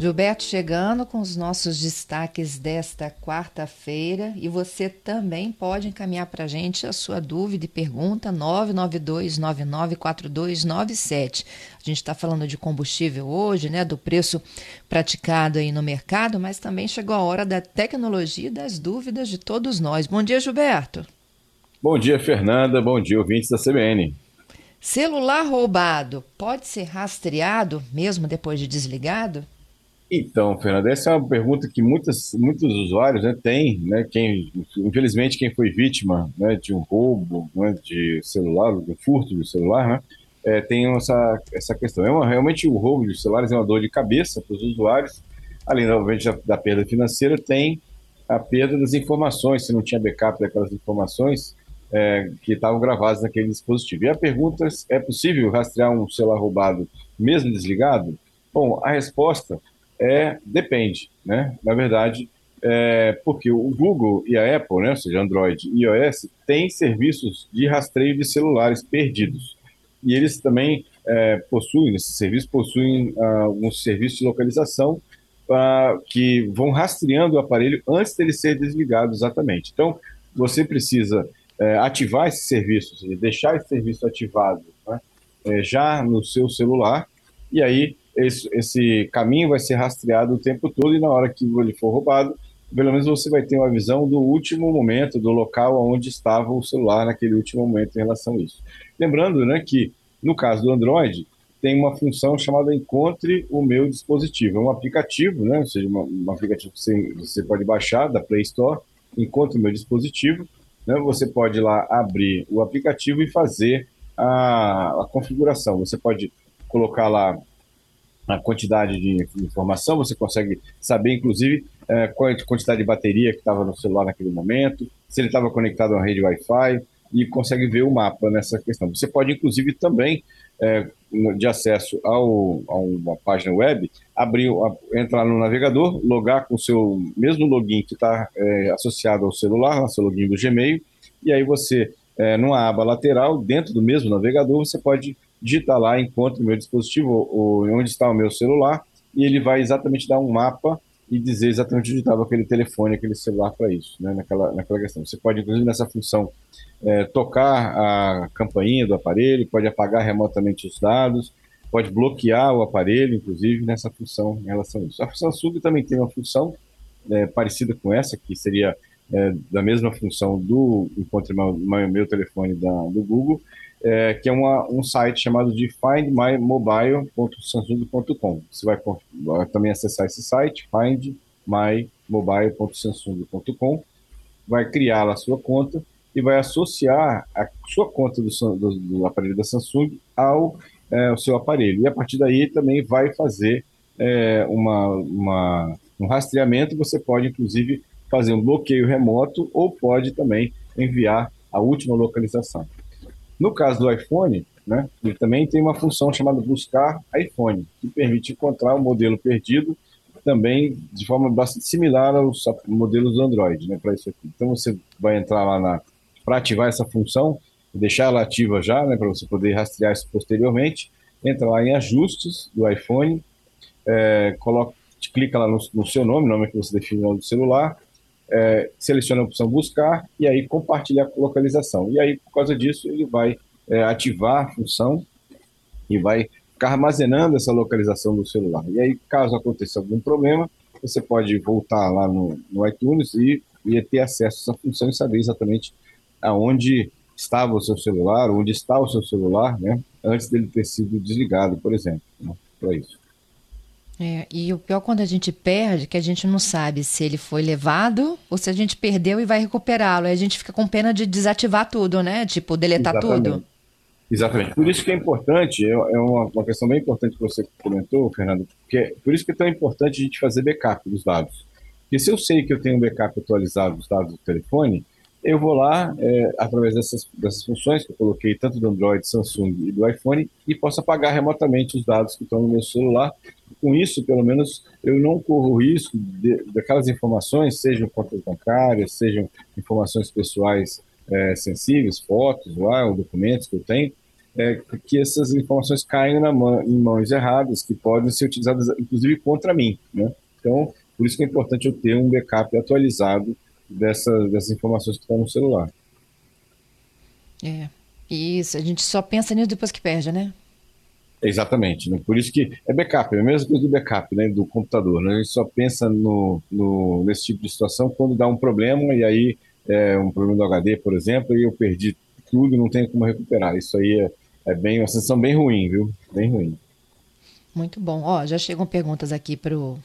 Gilberto chegando com os nossos destaques desta quarta-feira e você também pode encaminhar para a gente a sua dúvida e pergunta 992994297. A gente está falando de combustível hoje, né, do preço praticado aí no mercado, mas também chegou a hora da tecnologia e das dúvidas de todos nós. Bom dia, Gilberto. Bom dia, Fernanda. Bom dia, ouvintes da CBN. Celular roubado pode ser rastreado mesmo depois de desligado? Então, Fernando, essa é uma pergunta que muitas, muitos usuários né, têm, né, quem, infelizmente quem foi vítima né, de um roubo né, de celular, de um furto de celular, né, é, tem essa, essa questão. É uma, realmente o roubo de celulares é uma dor de cabeça para os usuários, além obviamente da, da perda financeira, tem a perda das informações, se não tinha backup daquelas informações é, que estavam gravadas naquele dispositivo. E a pergunta é, é possível rastrear um celular roubado mesmo desligado? Bom, a resposta é, depende, né? Na verdade, é, porque o Google e a Apple, né, ou seja, Android e iOS, têm serviços de rastreio de celulares perdidos. E eles também é, possuem, esses serviços possuem ah, alguns serviços de localização ah, que vão rastreando o aparelho antes dele ser desligado exatamente. Então, você precisa é, ativar esse serviço, ou seja, deixar esse serviço ativado né, é, já no seu celular, e aí esse, esse caminho vai ser rastreado o tempo todo e na hora que ele for roubado, pelo menos você vai ter uma visão do último momento, do local onde estava o celular naquele último momento em relação a isso. Lembrando né, que, no caso do Android, tem uma função chamada Encontre o Meu Dispositivo. É um aplicativo, né, ou seja, um, um aplicativo que você, você, pode baixar da Play Store, Encontre o Meu Dispositivo. Né, você pode lá abrir o aplicativo e fazer a, a configuração. Você pode colocar lá a quantidade de informação, você consegue saber, inclusive, é, qual a quantidade de bateria que estava no celular naquele momento, se ele estava conectado a uma rede Wi-Fi, e consegue ver o mapa nessa questão. Você pode, inclusive, também, é, de acesso ao, a uma página web, abrir, entrar no navegador, logar com o seu mesmo login que está é, associado ao celular, seu login do Gmail, e aí você, é, numa aba lateral, dentro do mesmo navegador, você pode digitar lá, encontra o meu dispositivo, onde está o meu celular, e ele vai exatamente dar um mapa e dizer exatamente onde estava aquele telefone, aquele celular para isso, né, naquela, naquela questão. Você pode, inclusive, nessa função, é, tocar a campainha do aparelho, pode apagar remotamente os dados, pode bloquear o aparelho, inclusive, nessa função em relação a isso. A Samsung também tem uma função é, parecida com essa, que seria é, da mesma função do Encontre meu, meu telefone da, do Google, é, que é uma, um site chamado de findmymobile.samsung.com. Você vai, vai também acessar esse site, findmymobile.samsung.com, vai criar a sua conta e vai associar a sua conta do, do, do aparelho da Samsung ao é, seu aparelho. E a partir daí também vai fazer é, uma, uma, um rastreamento. Você pode, inclusive, fazer um bloqueio remoto ou pode também enviar a última localização. No caso do iPhone, né, ele também tem uma função chamada buscar iPhone, que permite encontrar o um modelo perdido também de forma bastante similar aos modelos do Android, né, para isso aqui. Então você vai entrar lá na para ativar essa função, deixar ela ativa já, né, para você poder rastrear isso posteriormente. Entra lá em ajustes do iPhone, é, coloca, clica lá no, no, seu nome, nome que você define no celular, é, seleciona a opção buscar e aí compartilhar a localização. E aí, por causa disso, ele vai é, ativar a função e vai ficar armazenando essa localização do celular. E aí, caso aconteça algum problema, você pode voltar lá no, no iTunes e, e ter acesso a essa função e saber exatamente aonde estava o seu celular, onde está o seu celular, né, antes dele ter sido desligado, por exemplo, né, para isso. É, e o pior quando a gente perde, que a gente não sabe se ele foi levado ou se a gente perdeu e vai recuperá-lo. Aí a gente fica com pena de desativar tudo, né? Tipo, deletar Exatamente. tudo. Exatamente. Por isso que é importante, é, é uma, uma questão bem importante que você comentou, Fernando, porque é, por isso que é tão importante a gente fazer backup dos dados. Porque se eu sei que eu tenho um backup atualizado dos dados do telefone, eu vou lá, é, através dessas, dessas funções que eu coloquei, tanto do Android, Samsung e do iPhone, e posso apagar remotamente os dados que estão no meu celular. Com isso, pelo menos, eu não corro o risco de, daquelas informações, sejam contas bancárias, sejam informações pessoais é, sensíveis, fotos lá, ou documentos que eu tenho, é, que essas informações caem mão, em mãos erradas, que podem ser utilizadas, inclusive, contra mim. Né? Então, por isso que é importante eu ter um backup atualizado dessas, dessas informações que estão no celular. É, isso, a gente só pensa nisso depois que perde, né? Exatamente, né? por isso que é backup, é a mesma coisa do backup né, do computador. Né? A gente só pensa no, no, nesse tipo de situação quando dá um problema e aí é, um problema do HD, por exemplo, e eu perdi tudo e não tenho como recuperar. Isso aí é, é bem uma sensação bem ruim, viu? Bem ruim. Muito bom. Ó, já chegam perguntas aqui para o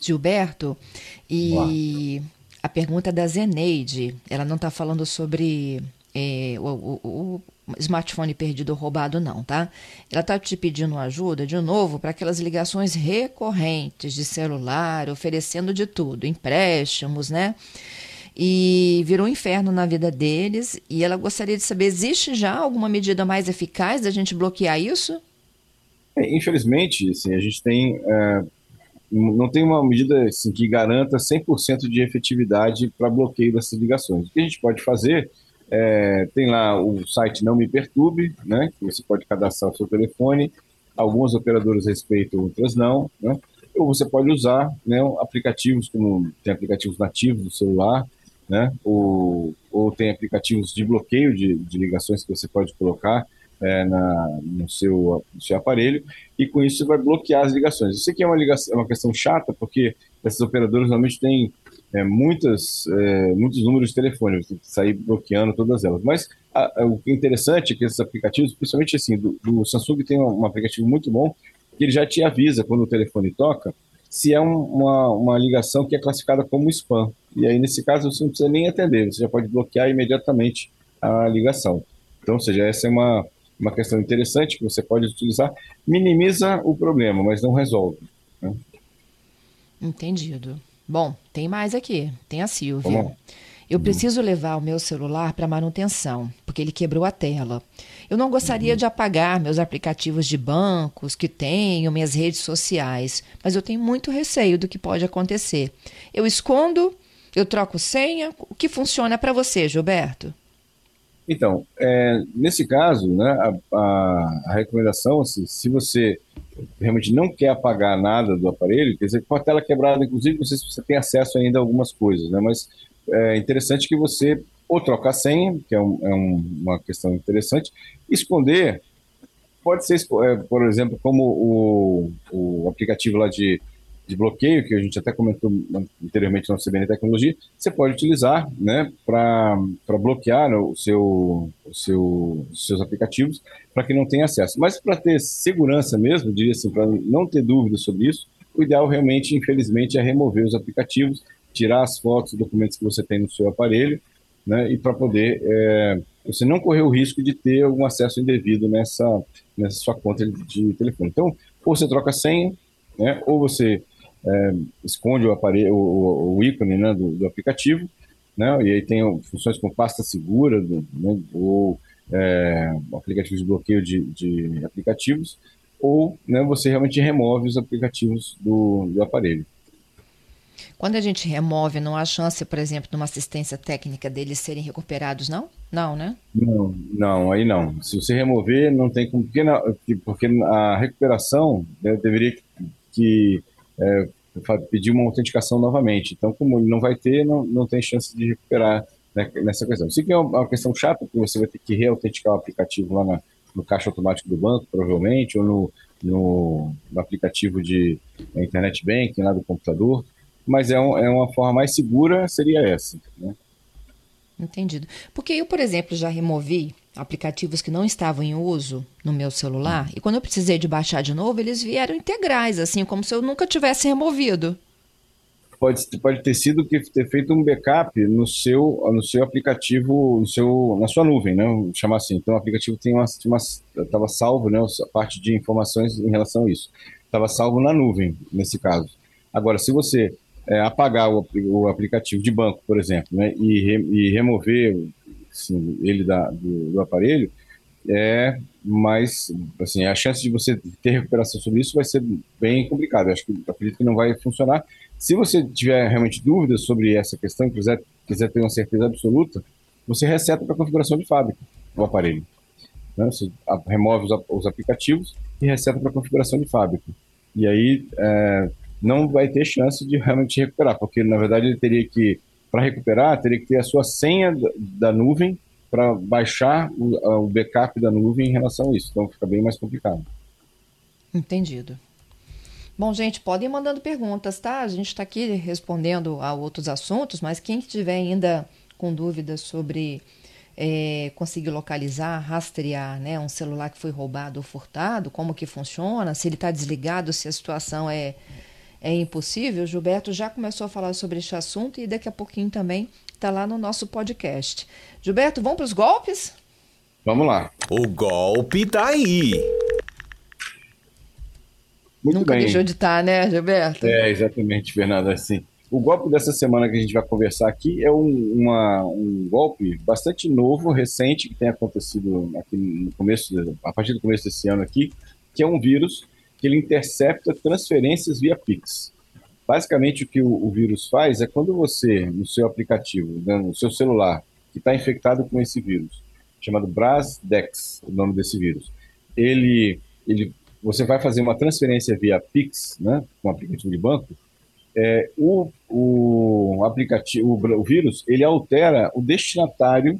Gilberto e a pergunta da Zeneide. Ela não está falando sobre é, o, o, o, smartphone perdido ou roubado, não, tá? Ela está te pedindo ajuda, de novo, para aquelas ligações recorrentes de celular, oferecendo de tudo, empréstimos, né? E virou um inferno na vida deles. E ela gostaria de saber: existe já alguma medida mais eficaz da gente bloquear isso? É, infelizmente, assim, a gente tem. Uh, não tem uma medida assim, que garanta 100% de efetividade para bloqueio dessas ligações. O que a gente pode fazer é, tem lá o site Não Me Perturbe, né, que você pode cadastrar o seu telefone. Algumas operadoras respeitam, outras não. Né? Ou você pode usar né, aplicativos, como tem aplicativos nativos do celular, né, ou, ou tem aplicativos de bloqueio de, de ligações que você pode colocar é, na, no, seu, no seu aparelho, e com isso vai bloquear as ligações. Eu sei que é uma, ligação, é uma questão chata, porque esses operadores normalmente têm é, muitas, é, muitos números de telefone, você tem que sair bloqueando todas elas. Mas a, a, o que é interessante é que esses aplicativos, principalmente assim, do, do Samsung tem um, um, aplicativo muito bom, que ele já te avisa quando o telefone toca, se é um, uma, uma ligação que é classificada como spam. E aí, nesse caso, você não precisa nem atender, você já pode bloquear imediatamente a ligação. Então, ou seja, essa é uma, uma questão interessante que você pode utilizar. Minimiza o problema, mas não resolve. Né? Entendido. Bom, tem mais aqui. Tem a Silvia. Eu preciso levar o meu celular para manutenção, porque ele quebrou a tela. Eu não gostaria uhum. de apagar meus aplicativos de bancos que tenho, minhas redes sociais, mas eu tenho muito receio do que pode acontecer. Eu escondo, eu troco senha. O que funciona para você, Gilberto? Então, é, nesse caso, né, a, a, a recomendação, assim, se você realmente não quer apagar nada do aparelho, quer dizer, com a tela quebrada, inclusive, não sei se você tem acesso ainda a algumas coisas, né, mas é interessante que você ou trocar a senha, que é, um, é um, uma questão interessante, esconder, pode ser, é, por exemplo, como o, o aplicativo lá de de bloqueio, que a gente até comentou anteriormente no CBN Tecnologia, você pode utilizar né, para bloquear o seu, o seu, os seus aplicativos para que não tenha acesso. Mas para ter segurança mesmo, diria assim, para não ter dúvidas sobre isso, o ideal realmente, infelizmente, é remover os aplicativos, tirar as fotos, documentos que você tem no seu aparelho, né, e para poder é, você não correr o risco de ter algum acesso indevido nessa, nessa sua conta de telefone. Então, ou você troca a senha, né, ou você é, esconde o aparelho, o, o ícone né, do, do, aplicativo, né, e aí tem funções como pasta segura, do, né, ou é, aplicativo de bloqueio de, de aplicativos, ou né, você realmente remove os aplicativos do, do aparelho. Quando a gente remove, não há chance, por exemplo, de uma assistência técnica deles serem recuperados, não? Não, né? Não, não, aí não. Se você remover, não tem como. Porque, na, porque a recuperação né, deveria que é, pedir uma autenticação novamente. Então, como ele não vai ter, não, não tem chance de recuperar né, nessa questão. Isso que é uma questão chata, porque você vai ter que reautenticar o aplicativo lá na, no caixa automático do banco, provavelmente, ou no, no, no aplicativo de internet banking lá do computador. Mas é, um, é uma forma mais segura, seria essa. Né? Entendido. Porque eu, por exemplo, já removi aplicativos que não estavam em uso no meu celular e quando eu precisei de baixar de novo, eles vieram integrais, assim, como se eu nunca tivesse removido. Pode, pode ter sido que ter feito um backup no seu, no seu aplicativo, no seu, na sua nuvem, né? Chamar assim. Então o aplicativo tem uma, estava salvo, né? A parte de informações em relação a isso. Estava salvo na nuvem, nesse caso. Agora, se você é, apagar o, o, aplicativo de banco, por exemplo, né, e, re, e remover assim, ele da, do, do, aparelho, é mais, assim, a chance de você ter recuperação sobre isso vai ser bem complicada. Acho que acredito que não vai funcionar. Se você tiver realmente dúvidas sobre essa questão, quiser, quiser ter uma certeza absoluta, você reseta para a configuração de fábrica o aparelho. Né? Você remove os, os aplicativos e reseta para a configuração de fábrica. E aí é, não vai ter chance de realmente recuperar, porque na verdade ele teria que, para recuperar, teria que ter a sua senha da nuvem para baixar o, o backup da nuvem em relação a isso. Então fica bem mais complicado. Entendido. Bom, gente, podem ir mandando perguntas, tá? A gente está aqui respondendo a outros assuntos, mas quem tiver ainda com dúvidas sobre é, conseguir localizar, rastrear né, um celular que foi roubado ou furtado, como que funciona, se ele está desligado, se a situação é é impossível, Gilberto já começou a falar sobre este assunto e daqui a pouquinho também está lá no nosso podcast. Gilberto, vamos para os golpes? Vamos lá. O golpe tá aí. Muito Nunca bem. deixou de estar, tá, né, Gilberto? É, exatamente, Fernando. Assim, o golpe dessa semana que a gente vai conversar aqui é um, uma, um golpe bastante novo, recente, que tem acontecido aqui no começo, a partir do começo desse ano aqui, que é um vírus que ele intercepta transferências via Pix. Basicamente, o que o, o vírus faz é quando você, no seu aplicativo, né, no seu celular, que está infectado com esse vírus, chamado Brasdex, o nome desse vírus, ele, ele, você vai fazer uma transferência via Pix, né, um aplicativo de banco, é, o, o aplicativo, o, o vírus, ele altera o destinatário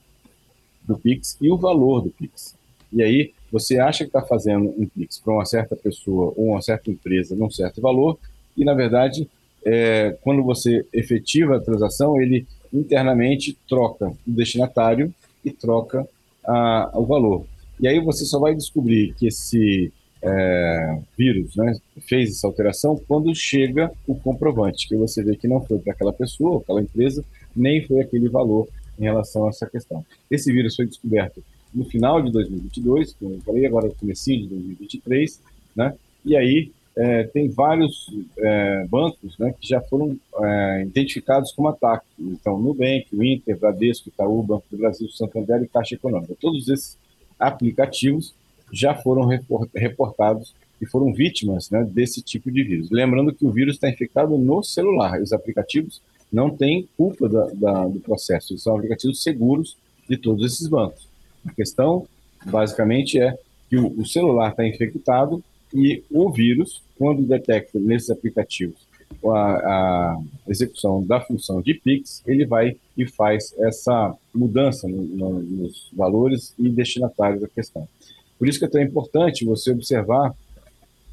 do Pix e o valor do Pix. E aí você acha que está fazendo um Pix para uma certa pessoa ou uma certa empresa num certo valor, e na verdade, é, quando você efetiva a transação, ele internamente troca o destinatário e troca a, o valor. E aí você só vai descobrir que esse é, vírus né, fez essa alteração quando chega o comprovante, que você vê que não foi para aquela pessoa, aquela empresa, nem foi aquele valor em relação a essa questão. Esse vírus foi descoberto no final de 2022, como eu falei, agora no começo de 2023, né? E aí é, tem vários é, bancos né, que já foram é, identificados como ataque. Então, Nubank, Inter, Bradesco, Itaú, Banco do Brasil, Santander e Caixa Econômica. Todos esses aplicativos já foram reportados e foram vítimas né, desse tipo de vírus. Lembrando que o vírus está infectado no celular. Os aplicativos não têm culpa da, da, do processo. Eles são aplicativos seguros de todos esses bancos. A questão, basicamente, é que o, celular está infectado e o vírus, quando detecta nesses aplicativos a, a, execução da função de Pix, ele vai e faz essa mudança no, no, nos valores e destinatários da questão. Por isso que é tão importante você observar,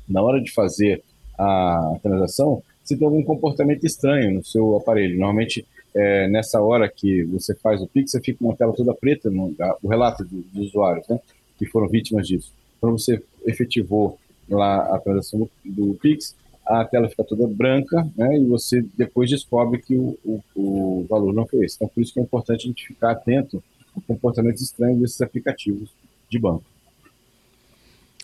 na hora de fazer a transação, se tem algum comportamento estranho no seu aparelho. Normalmente, é, nessa hora que você faz o Pix, você fica com uma tela toda preta, no, o relato dos usuários né, que foram vítimas disso. Quando você efetivou lá a transação do, do Pix, a tela fica toda branca né, e você depois descobre que o, o, o, valor não foi esse. Então, por isso que é importante a gente ficar atento ao comportamento estranho desses aplicativos de banco.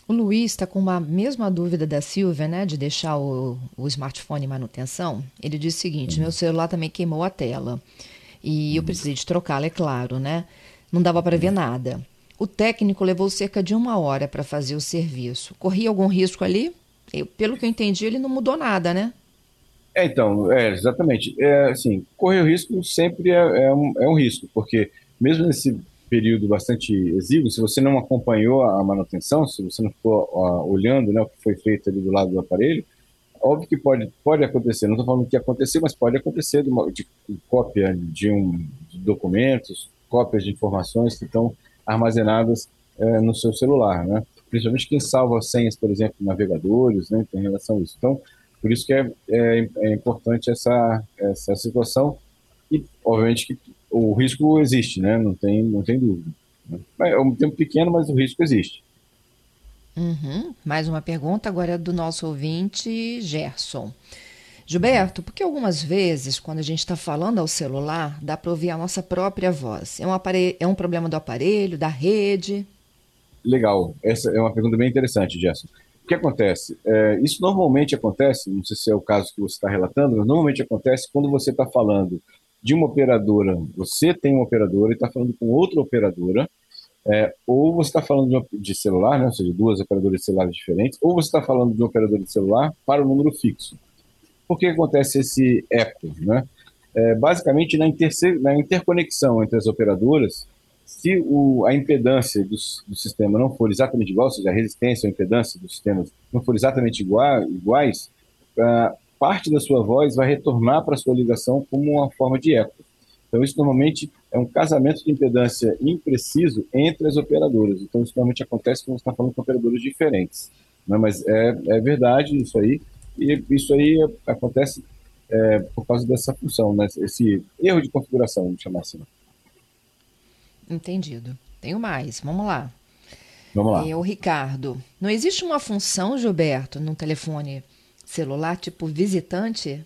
O Luiz está com a mesma dúvida da Silvia, né, de deixar o, o smartphone em manutenção. Ele diz o seguinte: uhum. meu celular também queimou a tela e eu precisei de trocá-la, é claro, né? Não dava para ver nada. O técnico levou cerca de uma hora para fazer o serviço. Corria algum risco ali? Eu, pelo que eu entendi, ele não mudou nada, né? É, então, é, exatamente. É, assim, correr o risco sempre é, é, um, é um risco, porque mesmo nesse período bastante exíguo, se você não acompanhou a manutenção, se você não ficou olhando né, o que foi feito ali do lado do aparelho, óbvio que pode, pode acontecer, não estou falando que acontecer, mas pode acontecer de, uma, de, de cópia de, um, de documentos, cópias de informações que estão armazenadas é, no seu celular, né? Principalmente quem salva senhas, por exemplo, navegadores, né, em relação a isso. Então, por isso que é, é, é importante essa, essa situação e, obviamente, que o risco existe, né? Não tem, não tem dúvida. É um tempo pequeno, mas o risco existe. Uhum. Mais uma pergunta agora é do nosso ouvinte Gerson. Gilberto, porque algumas vezes, quando a gente está falando ao celular, dá para ouvir a nossa própria voz? É um, aparelho, é um problema do aparelho, da rede? Legal. Essa é uma pergunta bem interessante, Gerson. que acontece? É, isso normalmente acontece, não sei se é o caso que você está relatando, mas normalmente acontece quando você está falando de uma operadora, você tem uma operadora e está falando com outra operadora, é, ou você está falando de, uma, de, celular, né, ou seja, duas operadoras de celular diferentes, ou você está falando de um operador de celular para o número fixo. Por que acontece esse eco? Né? É, basicamente, na, na, interconexão entre as operadoras, se o, a impedância do, do, sistema não for exatamente igual, ou seja, a resistência ou a impedância dos sistemas não for exatamente igual, iguais, uh, parte da sua voz vai retornar para a sua ligação como uma forma de eco. Então, isso normalmente é um casamento de impedância impreciso entre as operadoras. Então, isso normalmente acontece quando você está falando com operadoras diferentes. Né? Mas é, é verdade isso aí, e isso aí acontece é, por causa dessa função, né? esse erro de configuração, vamos chamar assim. Entendido. Tenho mais, vamos lá. Vamos lá. É, o Ricardo, não existe uma função, Gilberto, no telefone celular, tipo visitante?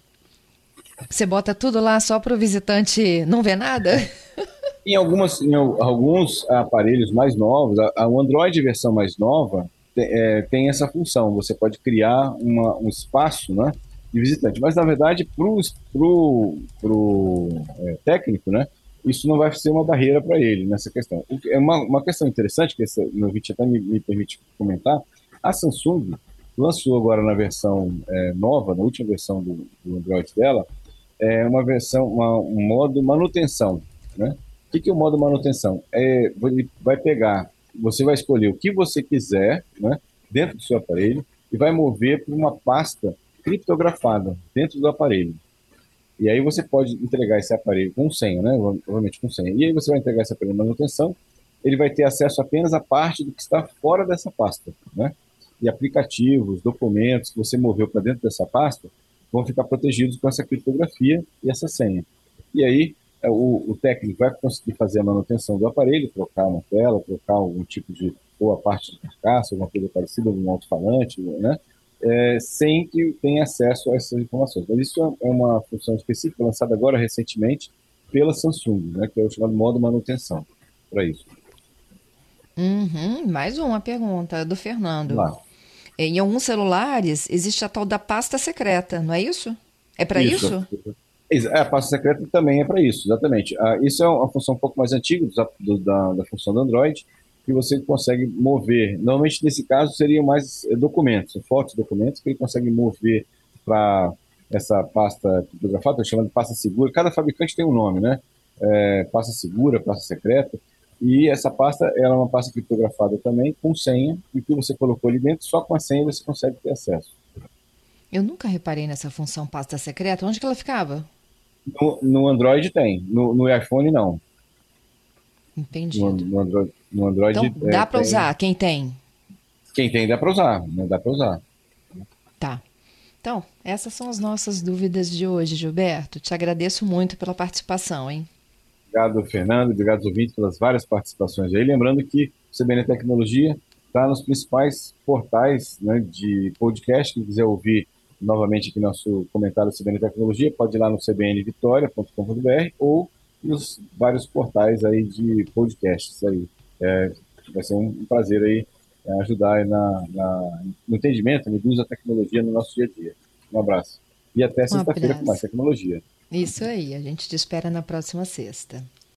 Você bota tudo lá só para o visitante não ver nada? Em, algumas, em alguns aparelhos mais novos, a, a Android versão mais nova tem, é, tem essa função. Você pode criar uma, um espaço né, de visitante. Mas, na verdade, para o pro, pro, é, técnico, né, isso não vai ser uma barreira para ele nessa questão. É uma, uma questão interessante, que esse meu vídeo até me, me permite comentar. A Samsung lançou agora na versão é, nova, na última versão do, do, Android dela, é uma versão, uma, um modo manutenção, né? O que, que é o modo manutenção? É, ele vai pegar, você vai escolher o que você quiser, né, dentro do seu aparelho e vai mover para uma pasta criptografada dentro do aparelho. E aí você pode entregar esse aparelho com senha, né? Obviamente com senha. E aí você vai entregar esse aparelho de manutenção, ele vai ter acesso apenas à parte do que está fora dessa pasta, né? E aplicativos, documentos que você moveu para dentro dessa pasta vão ficar protegidos com essa criptografia e essa senha. E aí é, o, o técnico vai conseguir fazer a manutenção do aparelho, trocar uma tela, trocar algum tipo de ou a parte de carcaça, alguma coisa parecida, algum alto-falante, né? É, sem que tenha acesso a essas informações. Mas isso é, é uma função específica lançada agora recentemente pela Samsung, né, que é o chamado modo manutenção para isso. Uhum, mais uma pergunta do Fernando. Lá. Em alguns celulares existe a tal da pasta secreta, não é isso? É para isso? isso? É, a pasta secreta também é para isso, exatamente. Ah, isso é uma função um pouco mais antiga do, do, da, da função do Android, que você consegue mover. Normalmente, nesse caso, seriam mais eh, documentos, fotos, documentos, que ele consegue mover para essa pasta criptografada, chamando de pasta segura. Cada fabricante tem um nome, né? É, pasta segura, pasta secreta. E essa pasta ela é uma pasta criptografada também, com senha, e o que você colocou ali dentro, só com a senha você consegue ter acesso. Eu nunca reparei nessa função pasta secreta. Onde que ela ficava? No, no Android tem, no, no, iPhone não. Entendido. No, no Android, Android então, dá é, para usar, quem tem? Quem tem dá para usar, né? dá para usar. Tá. Então, essas são as nossas dúvidas de hoje, Gilberto. Te agradeço muito pela participação, hein? Obrigado, Fernando. Obrigado aos ouvintes pelas várias participações aí. Lembrando que o CBN Tecnologia está nos principais portais né, de podcast. Quem quiser ouvir novamente aqui nosso comentário do CBN Tecnologia, pode ir lá no cbnvitoria.com.br ou nos vários portais aí de podcasts aí. É, vai ser um prazer aí é, ajudar na, na, no entendimento no uso da tecnologia no nosso dia a dia. Um abraço. E até sexta-feira com mais tecnologia. Isso aí, a gente te espera na próxima sexta.